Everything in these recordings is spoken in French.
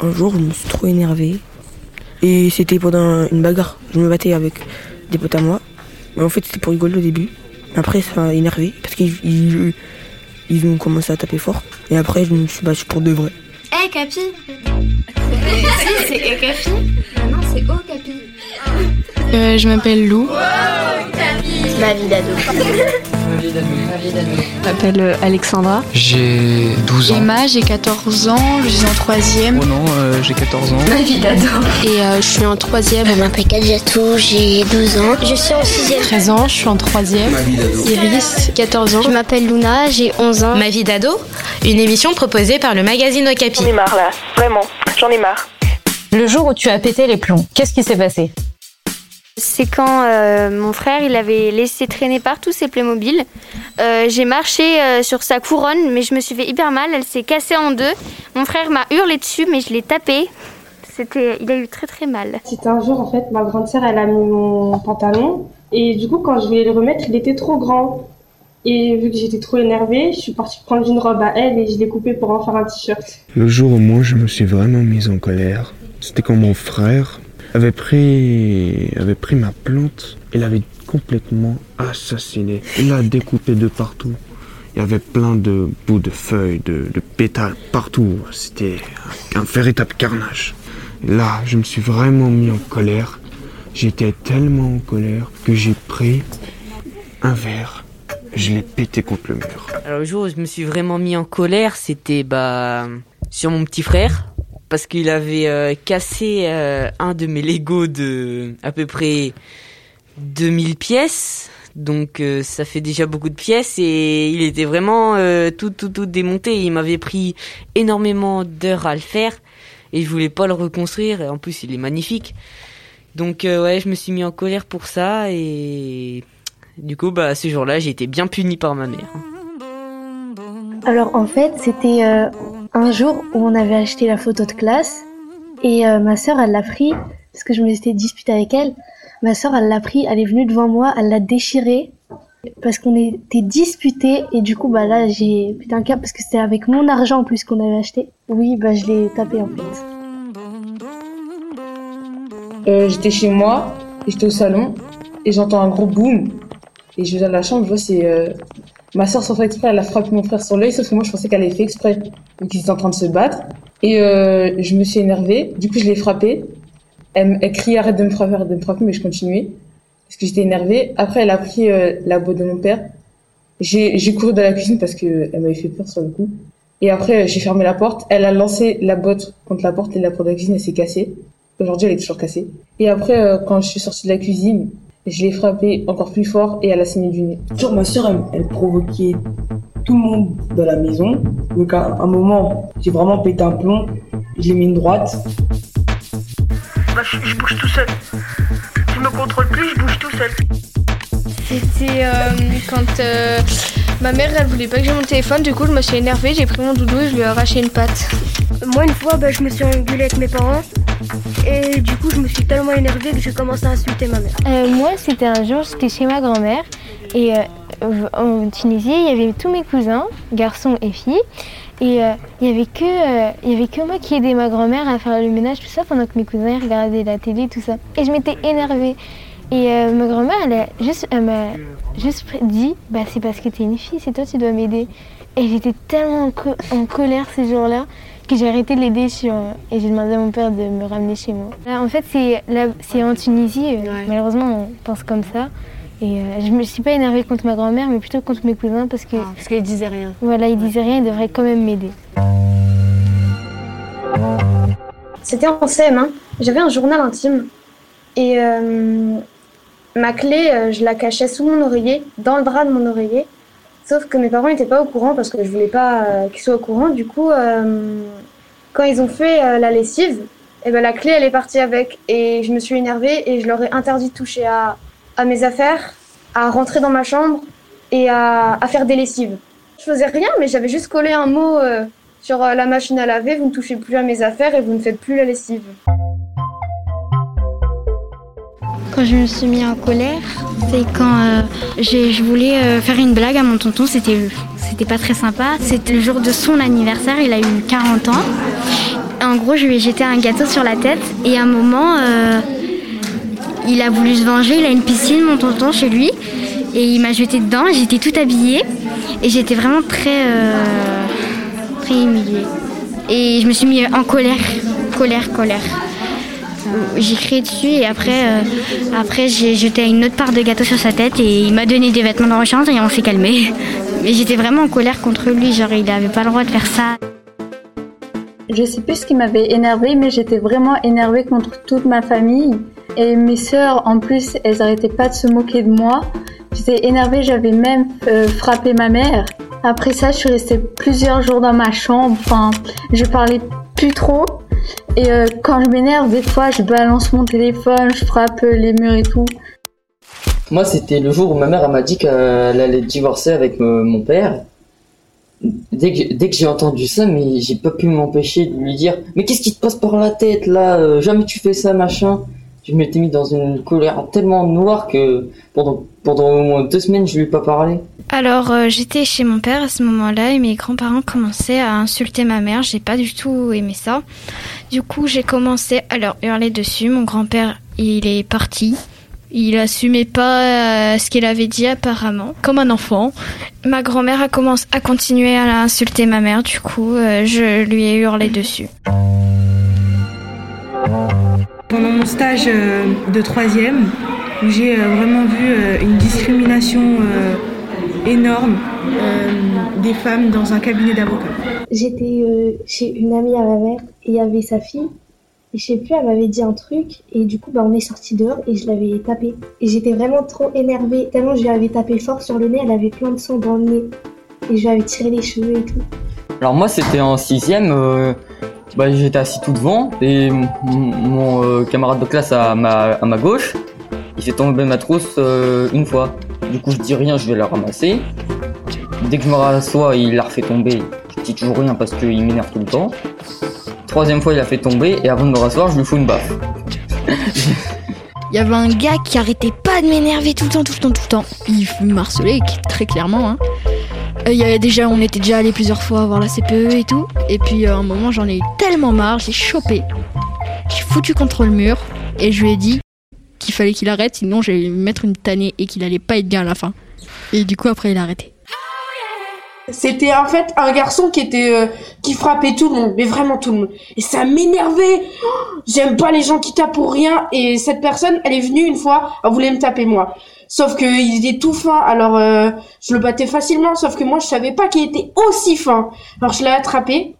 Un jour, je me suis trop énervé. Et c'était pendant une bagarre. Je me battais avec des potes à moi. Mais en fait, c'était pour rigoler au début. Après, ça m'a énervé parce qu'ils ils, ont commencé à taper fort. Et après, je me suis battu pour de vrai. Hé, hey, Capi Si, c'est Capi? Ah Non, c'est Oh, Capi. Euh, je m'appelle Lou. Ma vie d'ado. Je m'appelle euh, Alexandra. J'ai 12 ans. Emma, j'ai 14 ans, je suis en 3ème. Oh non, euh, j'ai 14 ans. Ma vie d'ado. Et euh, je suis en 3ème. Je m'appelle Kadjatou, j'ai 12 ans. Je suis en 6ème. 13 ans, je suis en 3ème. Ma vie d'ado. Iris, 14 ans. Je m'appelle Luna, j'ai 11 ans. Ma vie d'ado, une émission proposée par le magazine Okapi. J'en ai marre là, vraiment, j'en ai marre. Le jour où tu as pété les plombs, qu'est-ce qui s'est passé? C'est quand euh, mon frère il avait laissé traîner partout ses Playmobil. Euh, j'ai marché euh, sur sa couronne, mais je me suis fait hyper mal. Elle s'est cassée en deux. Mon frère m'a hurlé dessus, mais je l'ai tapé. C'était, il a eu très très mal. C'était un jour en fait, ma grande sœur elle a mis mon pantalon et du coup quand je voulais le remettre, il était trop grand. Et vu que j'étais trop énervée, je suis partie prendre une robe à elle et je l'ai coupée pour en faire un t-shirt. Le jour où moi je me suis vraiment mise en colère, c'était quand mon frère avait pris, avait pris ma plante et l'avait complètement assassinée. Il l'a découpée de partout. Il y avait plein de bouts de feuilles, de, pétales partout. C'était un, véritable carnage. Là, je me suis vraiment mis en colère. J'étais tellement en colère que j'ai pris un verre. Je l'ai pété contre le mur. Alors le jour où je me suis vraiment mis en colère, c'était bah sur mon petit frère parce qu'il avait euh, cassé euh, un de mes Lego de à peu près 2000 pièces. Donc euh, ça fait déjà beaucoup de pièces et il était vraiment tout tout tout démonté. Il m'avait pris énormément d'heures à le faire et je voulais pas le reconstruire. Et en plus il est magnifique. Donc ouais, je me suis mis en colère pour ça et du coup bah ce jour-là j'ai été bien puni par ma mère. Alors en fait c'était un jour où on avait acheté la photo de classe et euh, ma sœur elle l'a pris parce que je me suis disputée avec elle. Ma sœur elle l'a pris, elle est venue devant moi, elle l'a déchiré parce qu'on était disputés et du coup bah là j'ai un câble parce que c'était avec mon argent en plus qu'on avait acheté. Oui bah je l'ai tapé en fait. Euh, j'étais chez moi, j'étais au salon et j'entends un gros boom et je vais dans la chambre, je vois c'est euh, Ma soeur, sans faire exprès, elle a frappé mon frère sur l'œil, sauf que moi, je pensais qu'elle avait fait exprès, vu qu'ils étaient en train de se battre. Et euh, je me suis énervée, du coup, je l'ai frappé. Elle, elle criait arrête de me frapper, arrête de me frapper, mais je continuais, parce que j'étais énervée. Après, elle a pris euh, la boîte de mon père. J'ai couru dans la cuisine parce qu'elle m'avait fait peur sur le coup. Et après, j'ai fermé la porte. Elle a lancé la botte contre la porte et la porte de la cuisine, elle s'est cassée. Aujourd'hui, elle est toujours cassée. Et après, euh, quand je suis sortie de la cuisine, je l'ai frappée encore plus fort et elle a saigné du nez. Genre, ma soeur, elle, elle, provoquait tout le monde dans la maison. Donc, à un moment, j'ai vraiment pété un plomb. J'ai mis une droite. Bah, je, je, bouge tout seul. Je me contrôle plus, je bouge tout seul. C'était euh, quand euh, ma mère, elle voulait pas que j'ai mon téléphone. Du coup, je me suis énervée. J'ai pris mon doudou et je lui ai arraché une patte. Moi, une fois, bah, je me suis engueulée avec mes parents. Et du coup, je me suis tellement énervée que j'ai commencé à insulter ma mère. Euh, moi, c'était un jour, j'étais chez ma grand-mère. Et euh, en Tunisie, il y avait tous mes cousins, garçons et filles. Et euh, il n'y avait, que, avait que moi qui aidais ma grand-mère à faire le ménage, tout ça, pendant que mes cousins regardaient la télé, tout ça. Et je m'étais énervée. Et ma grand-mère, elle, juste, elle m'a juste dit bah, C'est parce que tu es une fille, c'est toi, tu dois m'aider. Et j'étais tellement en, en colère ces jours-là que j'ai arrêté de l'aider sur et j'ai demandé à mon père de me ramener chez moi. Là, en fait, c'est en Tunisie. Ouais. Malheureusement, on pense comme ça. Et euh, je me suis pas énervée contre ma grand-mère, mais plutôt contre mes cousins parce que ah, parce qu'ils disaient rien. Voilà, ils disaient rien, ils devraient quand même m'aider. C'était en CM1. J'avais un journal intime et euh, ma clé, euh, je la cachais sous mon oreiller, dans le drap de mon oreiller. Sauf que mes parents n'étaient pas au courant parce que je voulais pas euh, qu'ils soient au courant. Du coup, euh, quand ils ont fait euh, la lessive, et ben, la clé, elle est partie avec. Et je me suis énervée et je leur ai interdit de toucher à, à mes affaires, à rentrer dans ma chambre et à, à, faire des lessives. Je faisais rien, mais j'avais juste collé un mot sur la machine à laver. Vous ne touchez plus à mes affaires et vous ne faites plus la lessive. Quand je me suis mis en colère, c'est quand euh, je voulais euh, faire une blague à mon tonton. C'était, pas très sympa. C'était le jour de son anniversaire. Il a eu 40 ans. En gros, je lui ai jeté un gâteau sur la tête et à un moment, euh, il a voulu se venger. Il a une piscine, mon tonton, chez lui. Et il m'a jeté dedans. J'étais toute habillée et j'étais vraiment très, très humiliée. Et je me suis mis en colère, colère, colère. J'ai crié dessus et après, euh, après j'ai jeté une autre part de gâteau sur sa tête et il m'a donné des vêtements de rechange et on s'est calmé. Mais j'étais vraiment en colère contre lui, genre il n'avait pas le droit de faire ça. Je sais plus ce qui m'avait énervé, mais j'étais vraiment énervée contre toute ma famille. Et mes sœurs, en plus, elles arrêtaient pas de se moquer de moi. J'étais énervée, j'avais même euh, frappé ma mère. Après ça, je suis restée plusieurs jours dans ma chambre. Enfin, je parlais plus trop. Et euh, quand je m'énerve, des fois, je balance mon téléphone, je frappe euh, les murs et tout. Moi, c'était le jour où ma mère m'a dit qu'elle allait divorcer avec euh, mon père. Dès que, dès que j'ai entendu ça, mais j'ai pas pu m'empêcher de lui dire Mais qu'est-ce qui te passe par la tête là Jamais tu fais ça, machin. Je m'étais mis dans une colère tellement noire que pendant, pendant au moins deux semaines, je lui ai pas parlé. Alors euh, j'étais chez mon père à ce moment-là et mes grands-parents commençaient à insulter ma mère. J'ai pas du tout aimé ça. Du coup j'ai commencé à leur hurler dessus. Mon grand-père il est parti. Il assumait pas euh, ce qu'il avait dit apparemment, comme un enfant. Ma grand-mère a commencé à continuer à insulter ma mère. Du coup euh, je lui ai hurlé dessus. Pendant mon stage euh, de troisième, j'ai euh, vraiment vu euh, une discrimination euh, énorme euh, des femmes dans un cabinet d'avocats. J'étais euh, chez une amie à ma mère et il y avait sa fille. Et je sais plus, elle m'avait dit un truc et du coup bah, on est sorti dehors et je l'avais tapé. Et j'étais vraiment trop énervée, tellement je lui avais tapé fort sur le nez, elle avait plein de sang dans le nez. Et je lui avais tiré les cheveux et tout. Alors moi c'était en sixième, euh, bah, j'étais assis tout devant et mon euh, camarade de classe à ma, à ma gauche, il fait tomber ma trousse euh, une fois. Du coup je dis rien, je vais la ramasser. Dès que je me rassois, il la refait tomber. Je dis toujours rien parce qu'il m'énerve tout le temps. Troisième fois il a fait tomber et avant de me rasseoir, je lui fous une baffe. Il y avait un gars qui arrêtait pas de m'énerver tout le temps, tout le temps, tout le temps. Il me harcelait très clairement. Hein. Euh, il y avait déjà, on était déjà allé plusieurs fois voir la CPE et tout. Et puis euh, à un moment, j'en ai eu tellement marre, j'ai chopé. J'ai foutu contre le mur et je lui ai dit fallait qu'il arrête, sinon j'allais lui mettre une tannée et qu'il allait pas être bien à la fin. Et du coup, après, il a arrêté. C'était en fait un garçon qui était euh, qui frappait tout le monde, mais vraiment tout le monde. Et ça m'énervait. J'aime pas les gens qui tapent pour rien. Et cette personne, elle est venue une fois, elle voulait me taper moi. Sauf que il était tout fin, alors euh, je le battais facilement. Sauf que moi, je savais pas qu'il était aussi fin. Alors je l'ai attrapé,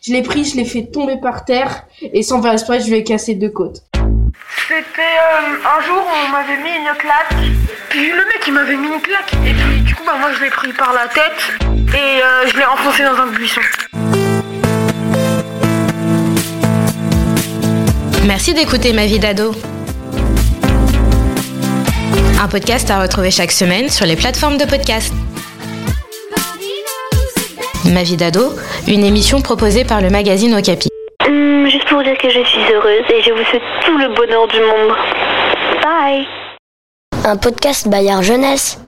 je l'ai pris, je l'ai fait tomber par terre, et sans faire exprès, je lui ai cassé deux côtes. C'était euh, un jour où on m'avait mis une claque. Puis le mec il m'avait mis une claque. Et puis du coup bah moi je l'ai pris par la tête et euh, je l'ai enfoncé dans un buisson. Merci d'écouter Ma vie d'ado. Un podcast à retrouver chaque semaine sur les plateformes de podcast. Ma vie d'ado, une émission proposée par le magazine Okapi. Juste pour dire que je suis heureuse et je vous souhaite tout le bonheur du monde. Bye. Un podcast Bayard Jeunesse.